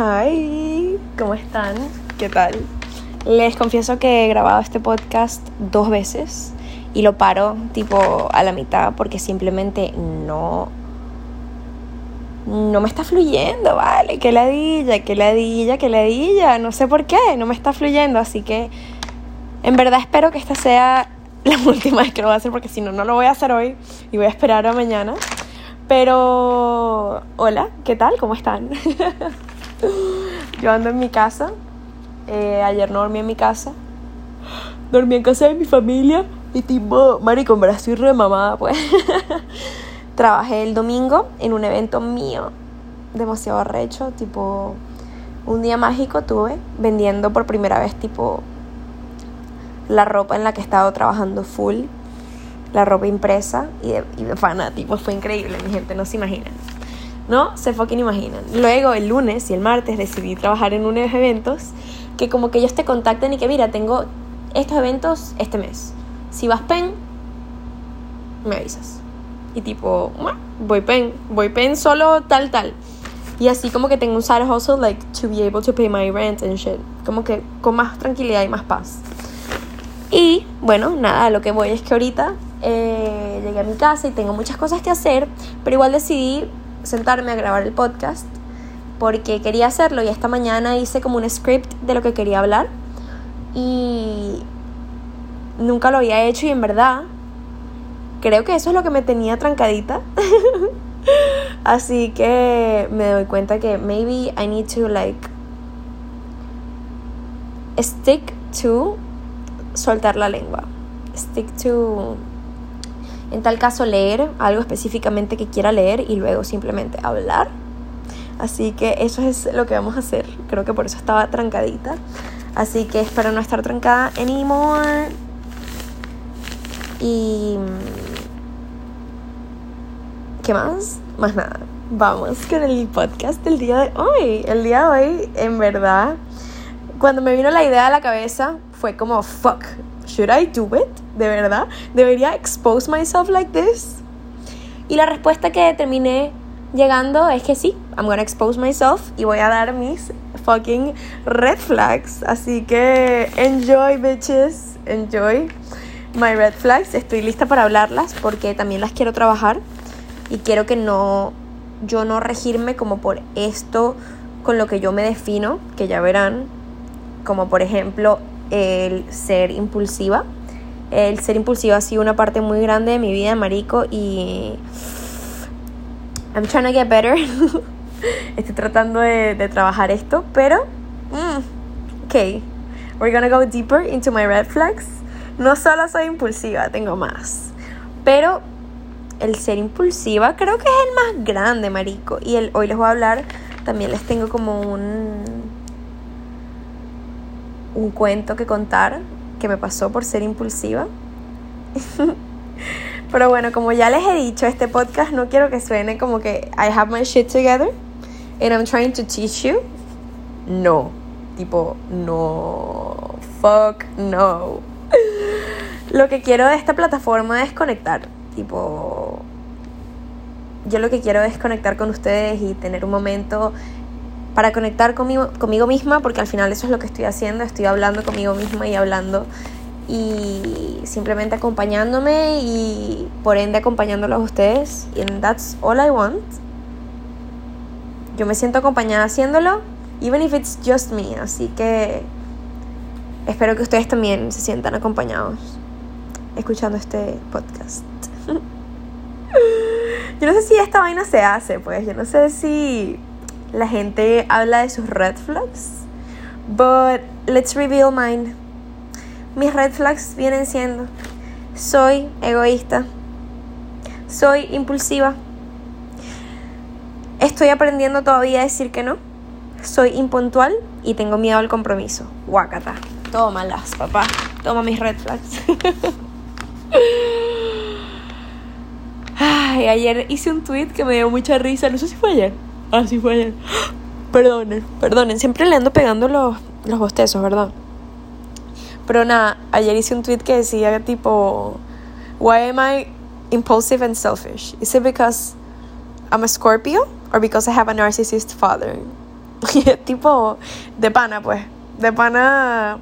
Hi, ¿cómo están? ¿Qué tal? Les confieso que he grabado este podcast dos veces y lo paro tipo a la mitad porque simplemente no no me está fluyendo, vale, que ladilla, que ladilla, que ladilla, no sé por qué, no me está fluyendo, así que en verdad espero que esta sea la última vez que lo voy a hacer porque si no, no lo voy a hacer hoy y voy a esperar a mañana. Pero, hola, ¿qué tal? ¿Cómo están? Yo ando en mi casa. Eh, ayer no dormí en mi casa. Dormí en casa de mi familia. Y tipo, marico, estoy re mamada, pues. Trabajé el domingo en un evento mío. Demasiado arrecho. Tipo, un día mágico tuve vendiendo por primera vez, tipo, la ropa en la que he estado trabajando full. La ropa impresa y de, y de fue increíble, mi gente, no se imaginan. No se fucking imaginan. Luego el lunes y el martes decidí trabajar en unos eventos que como que ellos te contactan y que mira, tengo estos eventos este mes. Si vas pen, me avisas. Y tipo, voy pen, voy pen solo tal tal. Y así como que tengo un side hustle like to be able to pay my rent and shit. Como que con más tranquilidad y más paz. Y bueno, nada, lo que voy es que ahorita eh, llegué a mi casa y tengo muchas cosas que hacer, pero igual decidí sentarme a grabar el podcast porque quería hacerlo y esta mañana hice como un script de lo que quería hablar y nunca lo había hecho y en verdad creo que eso es lo que me tenía trancadita. Así que me doy cuenta que maybe I need to like stick to soltar la lengua. Stick to en tal caso leer algo específicamente que quiera leer y luego simplemente hablar. Así que eso es lo que vamos a hacer. Creo que por eso estaba trancadita. Así que espero no estar trancada anymore. Y... ¿Qué más? Más nada. Vamos con el podcast del día de hoy. El día de hoy, en verdad, cuando me vino la idea a la cabeza, fue como, fuck, should I do it? ¿De verdad? ¿Debería expose myself like this? Y la respuesta que terminé llegando es que sí, I'm gonna expose myself y voy a dar mis fucking red flags. Así que enjoy, bitches, enjoy my red flags. Estoy lista para hablarlas porque también las quiero trabajar y quiero que no, yo no regirme como por esto con lo que yo me defino, que ya verán, como por ejemplo el ser impulsiva. El ser impulsiva ha sido una parte muy grande de mi vida, marico, y I'm trying to get better. Estoy tratando de, de, trabajar esto, pero mm, ok, we're gonna go deeper into my red flags. No solo soy impulsiva, tengo más, pero el ser impulsiva creo que es el más grande, marico. Y el, hoy les voy a hablar, también les tengo como un un cuento que contar que me pasó por ser impulsiva. Pero bueno, como ya les he dicho, este podcast no quiero que suene como que I have my shit together and I'm trying to teach you. No, tipo, no, fuck, no. Lo que quiero de esta plataforma es conectar, tipo, yo lo que quiero es conectar con ustedes y tener un momento para conectar conmigo, conmigo misma, porque al final eso es lo que estoy haciendo, estoy hablando conmigo misma y hablando y simplemente acompañándome y por ende acompañándolos a ustedes. And that's all I want. Yo me siento acompañada haciéndolo, even if it's just me. Así que espero que ustedes también se sientan acompañados escuchando este podcast. yo no sé si esta vaina se hace, pues. Yo no sé si la gente habla de sus red flags. But let's reveal mine. Mis red flags vienen siendo, soy egoísta, soy impulsiva, estoy aprendiendo todavía a decir que no, soy impuntual y tengo miedo al compromiso. Guacata. Tómalas, papá. Toma mis red flags. Ay, ayer hice un tweet que me dio mucha risa. No sé si fue ayer. Ah, sí fue ayer. Perdonen, perdonen. Siempre le ando pegando los, bostezos, ¿verdad? Pero nada, ayer hice un tweet que decía tipo, Why am I impulsive and selfish? Is it because I'm a Scorpio or because I have a narcissist father? Y es tipo de pana, pues. De pana.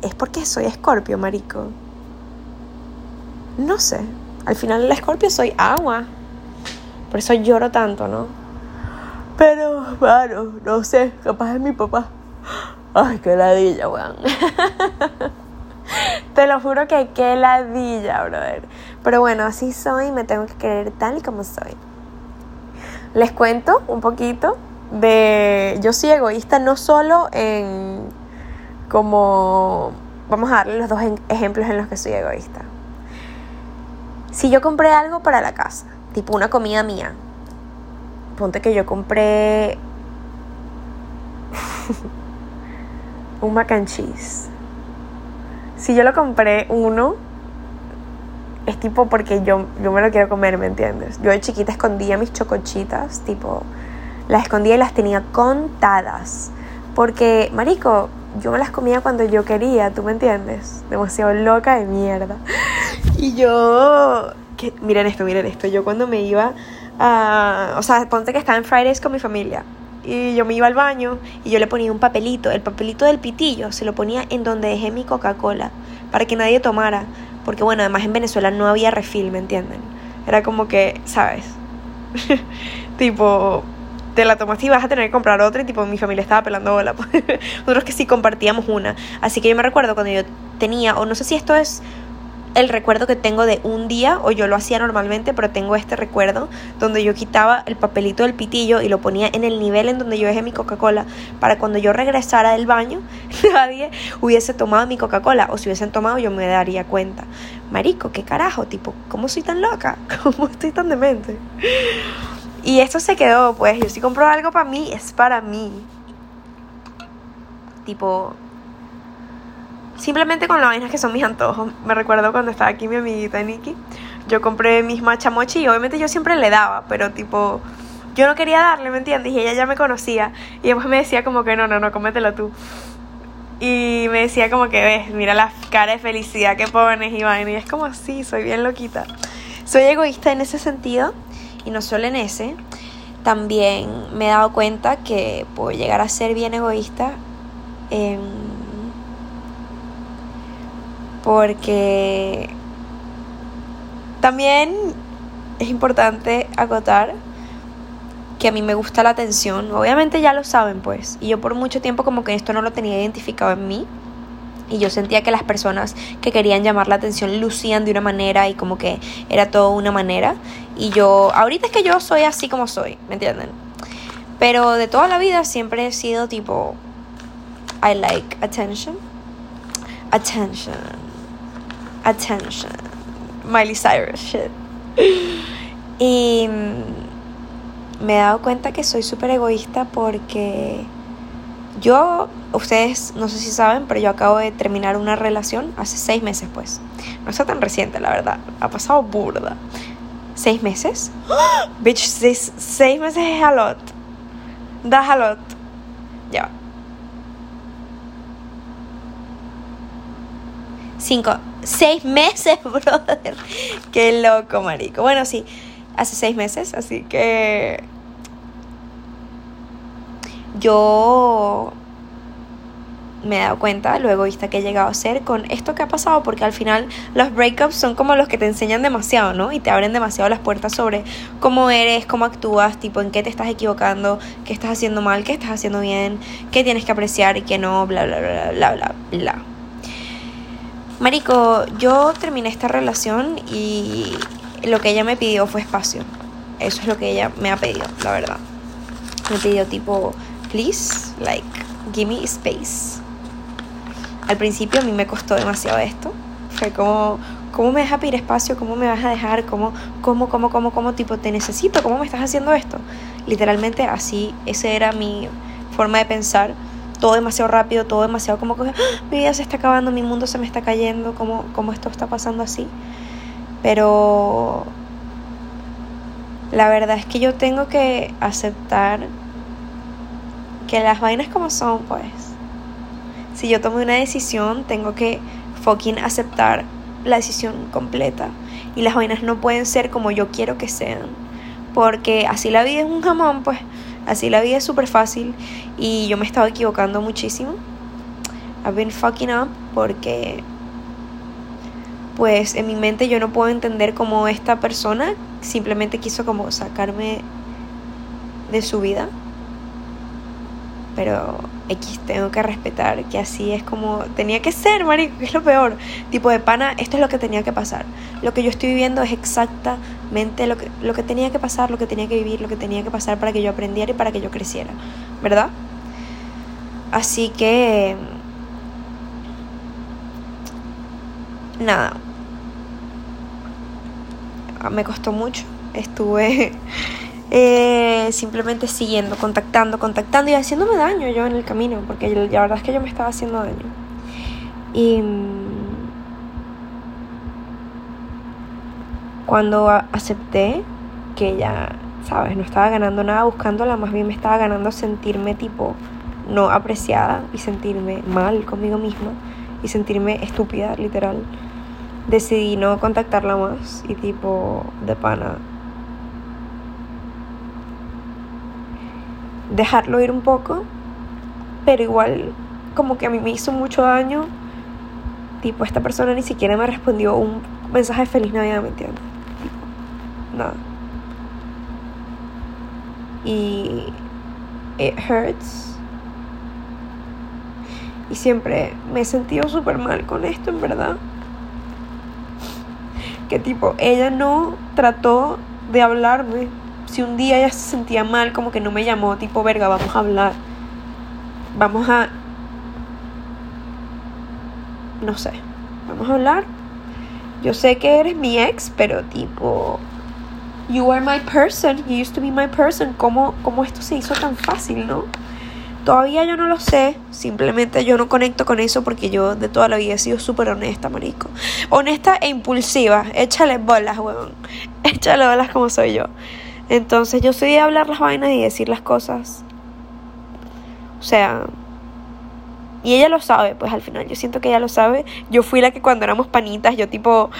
Es porque soy escorpio, marico. No sé. Al final el escorpio soy agua. Por eso lloro tanto, ¿no? Pero, bueno, no sé. Capaz es mi papá. Ay, qué ladilla, weón. Te lo juro que qué ladilla, brother. Pero bueno, así soy y me tengo que querer tal y como soy. Les cuento un poquito de... Yo soy egoísta no solo en... como... Vamos a darle los dos ejemplos en los que soy egoísta. Si yo compré algo para la casa, tipo una comida mía, ponte que yo compré un mac and cheese. Si yo lo compré uno, es tipo porque yo, yo me lo quiero comer, ¿me entiendes? Yo de chiquita escondía mis chocochitas, tipo, las escondía y las tenía contadas. Porque, marico, yo me las comía cuando yo quería, ¿tú me entiendes? Demasiado loca de mierda. Y yo, que, miren esto, miren esto, yo cuando me iba a, o sea, ponte que estaba en Fridays con mi familia. Y yo me iba al baño y yo le ponía un papelito, el papelito del pitillo, se lo ponía en donde dejé mi Coca-Cola, para que nadie tomara. Porque bueno, además en Venezuela no había refil, ¿me entienden? Era como que, ¿sabes? tipo, te la tomaste y vas a tener que comprar otra y tipo mi familia estaba pelando bola. Nosotros que sí compartíamos una. Así que yo me recuerdo cuando yo tenía, o no sé si esto es el recuerdo que tengo de un día, o yo lo hacía normalmente, pero tengo este recuerdo donde yo quitaba el papelito del pitillo y lo ponía en el nivel en donde yo dejé mi Coca-Cola para cuando yo regresara del baño, nadie hubiese tomado mi Coca-Cola, o si hubiesen tomado yo me daría cuenta. Marico, qué carajo, tipo, ¿cómo soy tan loca? ¿Cómo estoy tan demente? Y esto se quedó, pues, yo si compro algo para mí, es para mí. Tipo, Simplemente con las vainas que son mis antojos. Me recuerdo cuando estaba aquí mi amiguita Nikki. Yo compré mis machamochi y obviamente yo siempre le daba, pero tipo, yo no quería darle, ¿me entiendes? Y ella ya me conocía. Y después me decía como que no, no, no, cómetelo tú. Y me decía como que ves, mira la cara de felicidad que pones vaina. Y es como así, soy bien loquita. Soy egoísta en ese sentido y no solo en ese. También me he dado cuenta que puedo llegar a ser bien egoísta en porque también es importante acotar que a mí me gusta la atención. Obviamente ya lo saben, pues. Y yo por mucho tiempo como que esto no lo tenía identificado en mí. Y yo sentía que las personas que querían llamar la atención lucían de una manera y como que era todo una manera. Y yo, ahorita es que yo soy así como soy, ¿me entienden? Pero de toda la vida siempre he sido tipo, I like attention. Attention attention. Miley Cyrus shit. Y me he dado cuenta que soy súper egoísta porque yo, ustedes no sé si saben, pero yo acabo de terminar una relación hace seis meses, pues. No está tan reciente, la verdad. Ha pasado burda. ¿Seis meses? Bitch, seis, seis meses es a lot. Das a lot. Ya. Cinco seis meses, brother. Qué loco, marico. Bueno, sí, hace seis meses, así que yo me he dado cuenta lo egoísta que he llegado a ser con esto que ha pasado, porque al final los breakups son como los que te enseñan demasiado, ¿no? Y te abren demasiado las puertas sobre cómo eres, cómo actúas, tipo en qué te estás equivocando, qué estás haciendo mal, qué estás haciendo bien, qué tienes que apreciar y qué no, bla, bla, bla, bla, bla, bla. Marico, yo terminé esta relación y lo que ella me pidió fue espacio. Eso es lo que ella me ha pedido, la verdad. Me pidió tipo, please, like, give me space. Al principio a mí me costó demasiado esto. Fue como, ¿cómo me dejas pedir espacio? ¿Cómo me vas a dejar? ¿Cómo, cómo, cómo, cómo, cómo, tipo, te necesito? ¿Cómo me estás haciendo esto? Literalmente así, esa era mi forma de pensar todo demasiado rápido, todo demasiado como que ¡Ah! mi vida se está acabando, mi mundo se me está cayendo, como, como esto está pasando así. Pero la verdad es que yo tengo que aceptar que las vainas como son, pues. Si yo tomo una decisión, tengo que fucking aceptar la decisión completa. Y las vainas no pueden ser como yo quiero que sean. Porque así la vida es un jamón, pues Así la vida es súper fácil y yo me he estado equivocando muchísimo. I've been fucking up porque pues en mi mente yo no puedo entender cómo esta persona simplemente quiso como sacarme de su vida. Pero X tengo que respetar que así es como tenía que ser, marico, que es lo peor. Tipo de pana, esto es lo que tenía que pasar. Lo que yo estoy viviendo es exactamente lo que, lo que tenía que pasar, lo que tenía que vivir, lo que tenía que pasar para que yo aprendiera y para que yo creciera. ¿Verdad? Así que... Nada. Me costó mucho. Estuve eh, simplemente siguiendo, contactando, contactando y haciéndome daño yo en el camino, porque la verdad es que yo me estaba haciendo daño. Y mm, cuando acepté que ya, sabes, no estaba ganando nada buscándola, más bien me estaba ganando sentirme tipo no apreciada y sentirme mal conmigo misma y sentirme estúpida, literal. Decidí no contactarla más y tipo de pana dejarlo ir un poco, pero igual como que a mí me hizo mucho daño. Tipo, esta persona ni siquiera me respondió un mensaje de feliz Navidad, ¿me entiendes? Y it hurts. Y siempre me he sentido súper mal con esto, en verdad. Que tipo, ella no trató de hablarme si un día ella se sentía mal, como que no me llamó, tipo, verga, vamos a hablar. Vamos a... No sé. Vamos a hablar. Yo sé que eres mi ex, pero tipo... You are my person. You used to be my person. ¿Cómo, cómo esto se hizo tan fácil, no? Todavía yo no lo sé, simplemente yo no conecto con eso porque yo de toda la vida he sido súper honesta, marico. Honesta e impulsiva. Échale bolas, huevón. Échale bolas como soy yo. Entonces yo soy de hablar las vainas y decir las cosas. O sea, y ella lo sabe, pues al final yo siento que ella lo sabe. Yo fui la que cuando éramos panitas, yo tipo,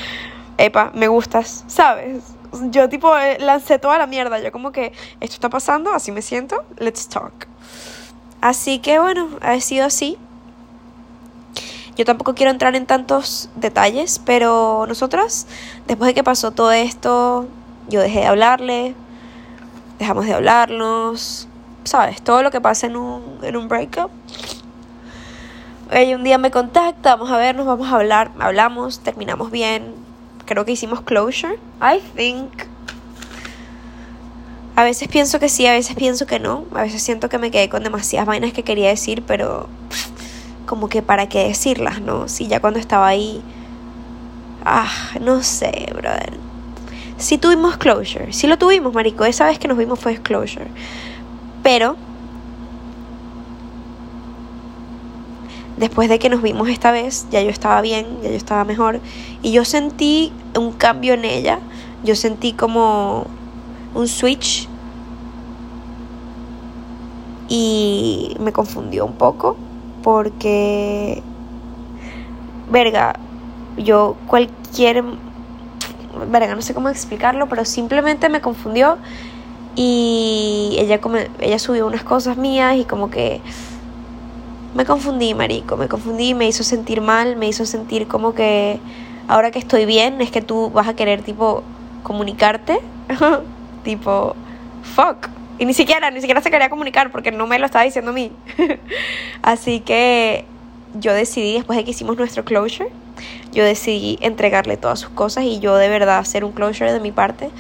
epa, me gustas, ¿sabes? Yo tipo eh, lancé toda la mierda, yo como que esto está pasando, así me siento, let's talk. Así que bueno, ha sido así. Yo tampoco quiero entrar en tantos detalles, pero nosotras, después de que pasó todo esto, yo dejé de hablarle, dejamos de hablarnos, ¿sabes? Todo lo que pasa en un, en un breakup. Ella un día me contacta, vamos a vernos, vamos a hablar, hablamos, terminamos bien. Creo que hicimos closure. I think. A veces pienso que sí, a veces pienso que no. A veces siento que me quedé con demasiadas vainas que quería decir, pero como que para qué decirlas, ¿no? Si ya cuando estaba ahí. Ah, no sé, brother sí tuvimos closure, sí lo tuvimos, marico, esa vez que nos vimos fue closure. Pero después de que nos vimos esta vez, ya yo estaba bien, ya yo estaba mejor y yo sentí un cambio en ella, yo sentí como un switch y me confundió un poco porque verga, yo cualquier verga, no sé cómo explicarlo, pero simplemente me confundió y ella, como, ella subió unas cosas mías y como que me confundí, marico, me confundí, me hizo sentir mal, me hizo sentir como que ahora que estoy bien es que tú vas a querer tipo comunicarte, tipo, fuck. Y ni siquiera, ni siquiera se quería comunicar porque no me lo estaba diciendo a mí. Así que yo decidí, después de que hicimos nuestro closure, yo decidí entregarle todas sus cosas y yo de verdad hacer un closure de mi parte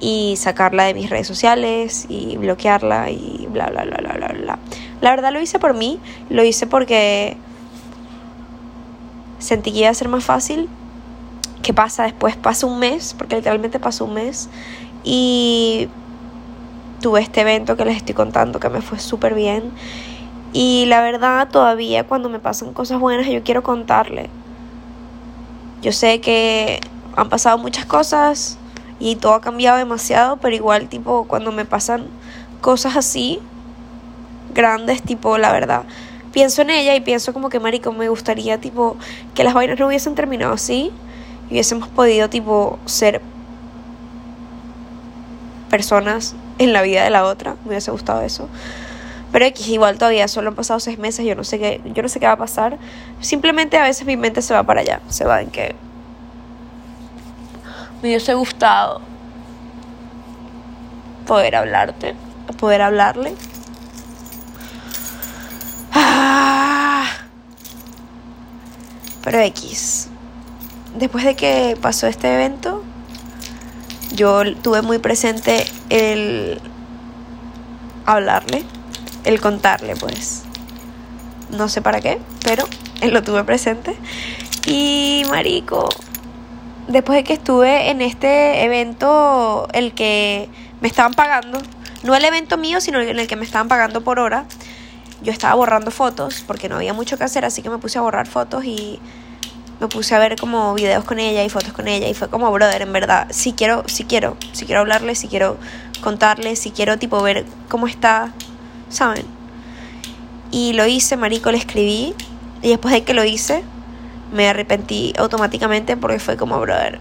y sacarla de mis redes sociales y bloquearla y bla, bla, bla, bla, bla, bla. La verdad lo hice por mí, lo hice porque sentí que iba a ser más fácil. ¿Qué pasa después? Pasa un mes, porque literalmente pasó un mes y tuve este evento que les estoy contando que me fue súper bien. Y la verdad todavía cuando me pasan cosas buenas yo quiero contarle. Yo sé que han pasado muchas cosas y todo ha cambiado demasiado, pero igual tipo cuando me pasan cosas así, grandes, tipo la verdad, pienso en ella y pienso como que marico, me gustaría tipo que las vainas no hubiesen terminado así y hubiésemos podido tipo ser personas en la vida de la otra. Me hubiese gustado eso. Pero X, igual todavía solo han pasado seis meses, yo no sé qué, yo no sé qué va a pasar. Simplemente a veces mi mente se va para allá, se va en que me hubiese gustado poder hablarte, poder hablarle. Ah. Pero X, después de que pasó este evento, yo tuve muy presente el hablarle, el contarle, pues. No sé para qué, pero lo tuve presente. Y marico, después de que estuve en este evento, el que me estaban pagando, no el evento mío, sino en el que me estaban pagando por hora, yo estaba borrando fotos porque no había mucho que hacer, así que me puse a borrar fotos y me puse a ver como videos con ella y fotos con ella y fue como, brother, en verdad, si quiero, si quiero, si quiero hablarle, si quiero contarle, si quiero tipo ver cómo está, ¿saben? Y lo hice, marico, le escribí y después de que lo hice, me arrepentí automáticamente porque fue como, brother.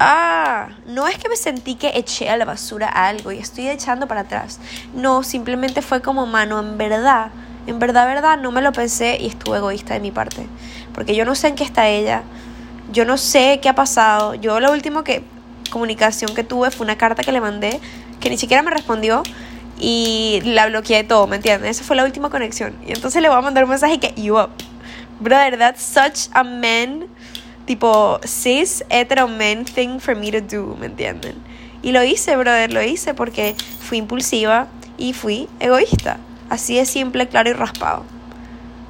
Ah, no es que me sentí que eché a la basura algo y estoy echando para atrás. No, simplemente fue como, mano, en verdad, en verdad, verdad, no me lo pensé y estuve egoísta de mi parte. Porque yo no sé en qué está ella, yo no sé qué ha pasado. Yo lo último que comunicación que tuve fue una carta que le mandé que ni siquiera me respondió y la bloqueé de todo, ¿me entiendes? Esa fue la última conexión. Y entonces le voy a mandar un mensaje que, you up. Brother, that's such a man, tipo, cis, hetero man thing for me to do, ¿me entienden? Y lo hice, brother, lo hice porque fui impulsiva y fui egoísta. Así de simple, claro y raspado.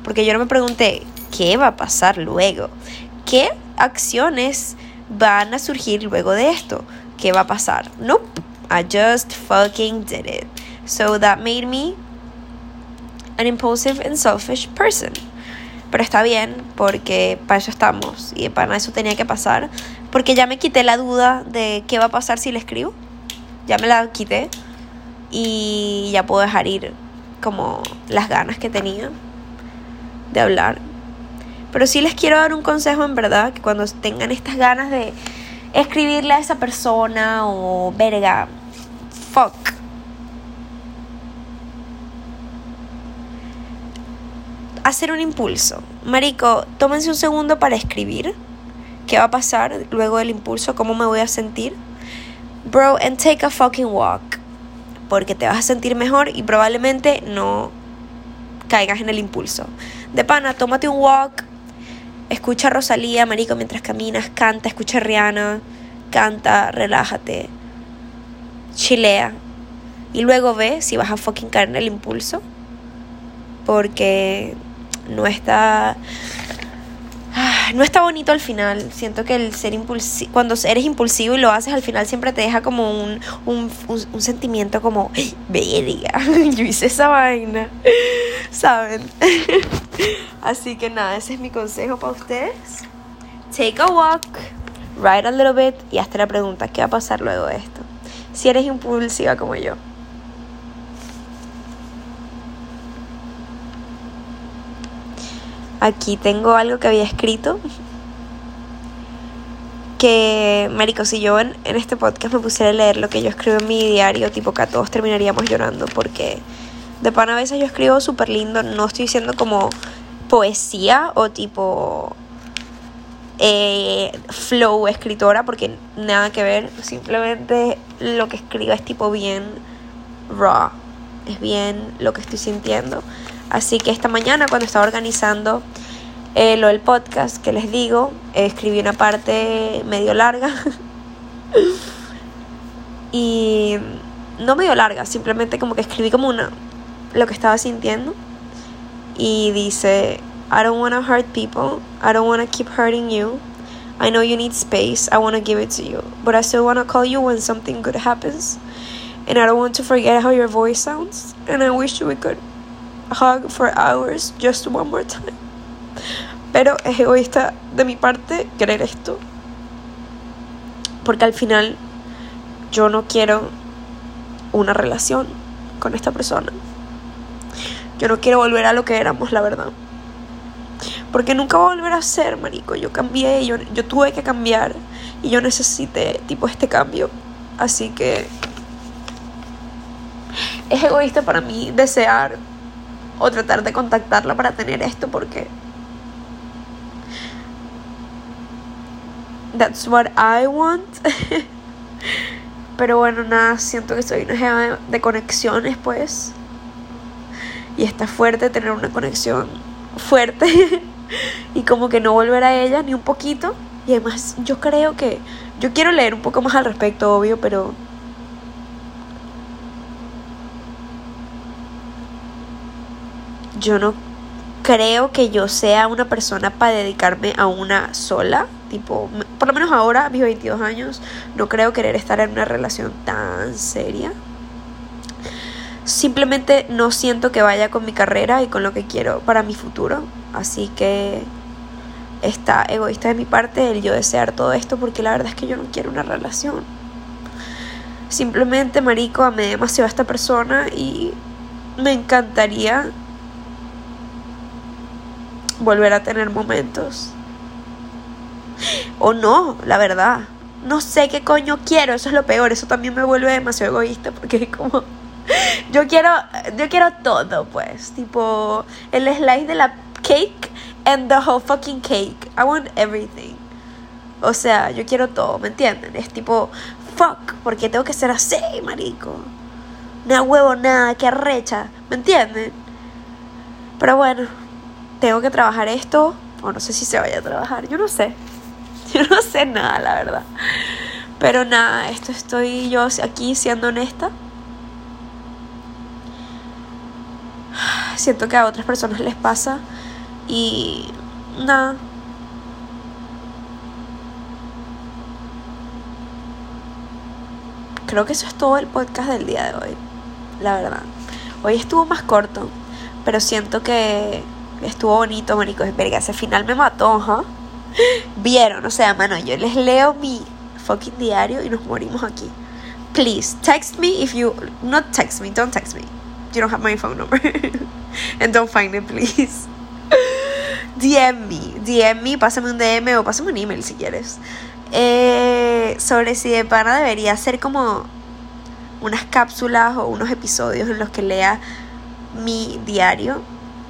Porque yo no me pregunté, ¿qué va a pasar luego? ¿Qué acciones van a surgir luego de esto? ¿Qué va a pasar? Nope. I just fucking did it. So that made me an impulsive and selfish person. Pero está bien, porque para eso estamos. Y para eso tenía que pasar. Porque ya me quité la duda de qué va a pasar si le escribo. Ya me la quité. Y ya puedo dejar ir como las ganas que tenía de hablar. Pero sí les quiero dar un consejo en verdad, que cuando tengan estas ganas de escribirle a esa persona o verga, fuck. Hacer un impulso. Marico, tómense un segundo para escribir. ¿Qué va a pasar luego del impulso? ¿Cómo me voy a sentir? Bro, and take a fucking walk porque te vas a sentir mejor y probablemente no caigas en el impulso. De pana, tómate un walk, escucha a Rosalía, marico, mientras caminas, canta, escucha a Rihanna, canta, relájate, chilea. Y luego ve si vas a fucking caer en el impulso. Porque no está Ah, no está bonito al final. Siento que el ser impulsivo, cuando eres impulsivo y lo haces al final siempre te deja como un, un, un, sentimiento como, verga, yo hice esa vaina, ¿saben? Así que nada, ese es mi consejo para ustedes. Take a walk, write a little bit y hazte la pregunta, ¿qué va a pasar luego de esto? Si eres impulsiva como yo. Aquí tengo algo que había escrito. Que, Marico, si yo en, este podcast me pusiera a leer lo que yo escribo en mi diario, tipo que a todos terminaríamos llorando. Porque de pan a veces yo escribo súper lindo. No estoy diciendo como poesía o tipo eh, flow escritora, porque nada que ver. Simplemente lo que escribo es tipo bien raw. Es bien lo que estoy sintiendo. Así que esta mañana cuando estaba organizando eh, lo del podcast que les digo, escribí una parte medio larga. y no medio larga, simplemente como que escribí como una lo que estaba sintiendo. Y dice, I don't want to hurt people. I don't want to keep hurting you. I know you need space. I want to give it to you. But I still want to call you when something good happens. And I don't want to forget how your voice sounds. And I wish we could hug for hours just one more time. Pero es egoísta de mi parte querer esto. Porque al final yo no quiero una relación con esta persona. Yo no quiero volver a lo que éramos, la verdad. Porque nunca voy a volver a ser, marico. Yo cambié, yo, yo tuve que cambiar. Y yo necesité, tipo, este cambio. Así que es egoísta para mí desear o tratar de contactarla para tener esto porque that's what I want. Pero bueno, nada, siento que soy una jeva de conexiones, pues. Y está fuerte tener una conexión fuerte. y como que no volver a ella ni un poquito. Y además, yo creo que. Yo quiero leer un poco más al respecto, obvio, pero. Yo no creo que yo sea una persona para dedicarme a una sola. Tipo, por lo menos ahora, a mis 22 años, no creo querer estar en una relación tan seria. Simplemente no siento que vaya con mi carrera y con lo que quiero para mi futuro. Así que está egoísta de mi parte el yo desear todo esto porque la verdad es que yo no quiero una relación. Simplemente, marico, amé demasiado a esta persona y me encantaría volver a tener momentos. O no, la verdad. No sé qué coño quiero, eso es lo peor, eso también me vuelve demasiado egoísta porque es como yo quiero yo quiero todo, pues, tipo el slice de la cake and the whole fucking cake. I want everything. O sea, yo quiero todo, ¿me entienden? Es tipo fuck, porque tengo que ser así, marico. No huevo nada, que arrecha, ¿me entienden? Pero bueno, tengo que trabajar esto, o no sé si se vaya a trabajar, yo no sé. Yo no sé nada, la verdad. Pero nada, esto estoy yo aquí siendo honesta. Siento que a otras personas les pasa y nada. Creo que eso es todo el podcast del día de hoy, la verdad. Hoy estuvo más corto, pero siento que estuvo bonito, marico. Verga, ese final me mató, ¿huh? Vieron, o sea, mano, yo les leo mi fucking diario y nos morimos aquí. Please, text me if you. Not text me, don't text me. You don't have my phone number. And don't find it, please. DM me, DM me, pásame un DM o pásame un email si quieres. Eh, sobre si de pana debería ser como unas cápsulas o unos episodios en los que lea mi diario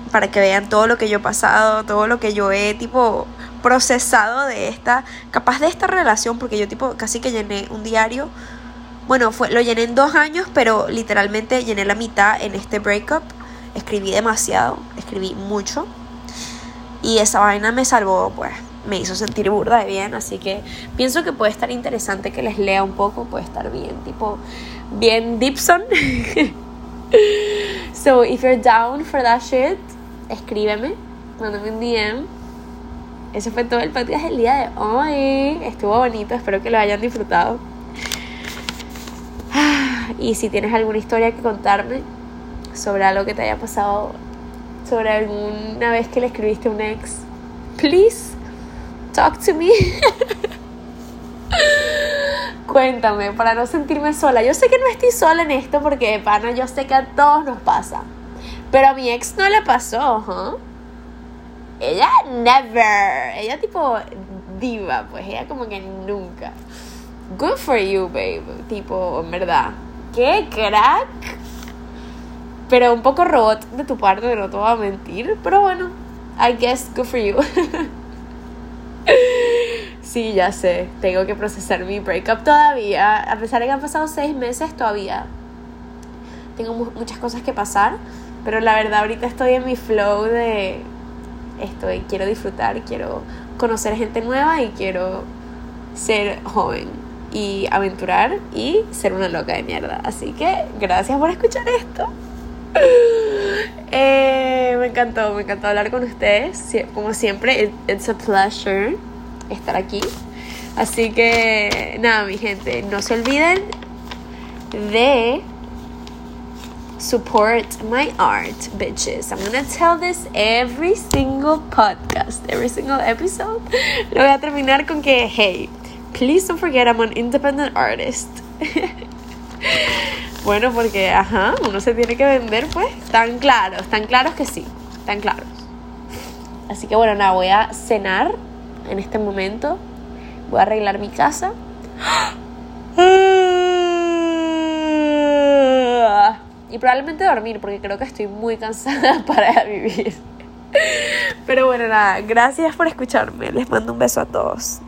para que vean todo lo que yo he pasado, todo lo que yo he tipo procesado de esta, capaz de esta relación, porque yo tipo casi que llené un diario. Bueno, fue, lo llené en dos años, pero literalmente llené la mitad en este breakup. Escribí demasiado, escribí mucho. Y esa vaina me salvó, pues, me hizo sentir burda de bien. Así que pienso que puede estar interesante que les lea un poco, puede estar bien, tipo, bien Dipson. so, if you're down for that shit, escríbeme, mándame un DM. Ese fue todo el podcast del día de hoy. Estuvo bonito, espero que lo hayan disfrutado. Y si tienes alguna historia que contarme sobre algo que te haya pasado, sobre alguna vez que le escribiste a un ex, please talk to me. Cuéntame, para no sentirme sola. Yo sé que no estoy sola en esto porque, pana, yo sé que a todos nos pasa. Pero a mi ex no le pasó, ¿huh? Ella never. Ella tipo diva, pues ella como que nunca. Good for you, babe. Tipo, en verdad. ¡Qué crack! Pero un poco robot de tu parte, no te voy a mentir. Pero bueno, I guess good for you. sí, ya sé. Tengo que procesar mi breakup todavía. A pesar de que han pasado seis meses, todavía tengo muchas cosas que pasar. Pero la verdad ahorita estoy en mi flow de estoy quiero disfrutar, quiero conocer gente nueva y quiero ser joven y aventurar y ser una loca de mierda. Así que gracias por escuchar esto. Eh, me encantó, me encantó hablar con ustedes. Como siempre, it's a pleasure estar aquí. Así que nada, mi gente, no se olviden de support my art, bitches. I'm gonna tell this every single podcast, every single episode. Lo voy a terminar con que, hey, please don't forget I'm an independent artist. bueno, porque, ajá, uno se tiene que vender, pues. Tan claros, tan claros que sí, tan claros. Así que bueno, nada, voy a cenar en este momento. Voy a arreglar mi casa. Y probablemente dormir, porque creo que estoy muy cansada para vivir. Pero bueno, nada, gracias por escucharme. Les mando un beso a todos.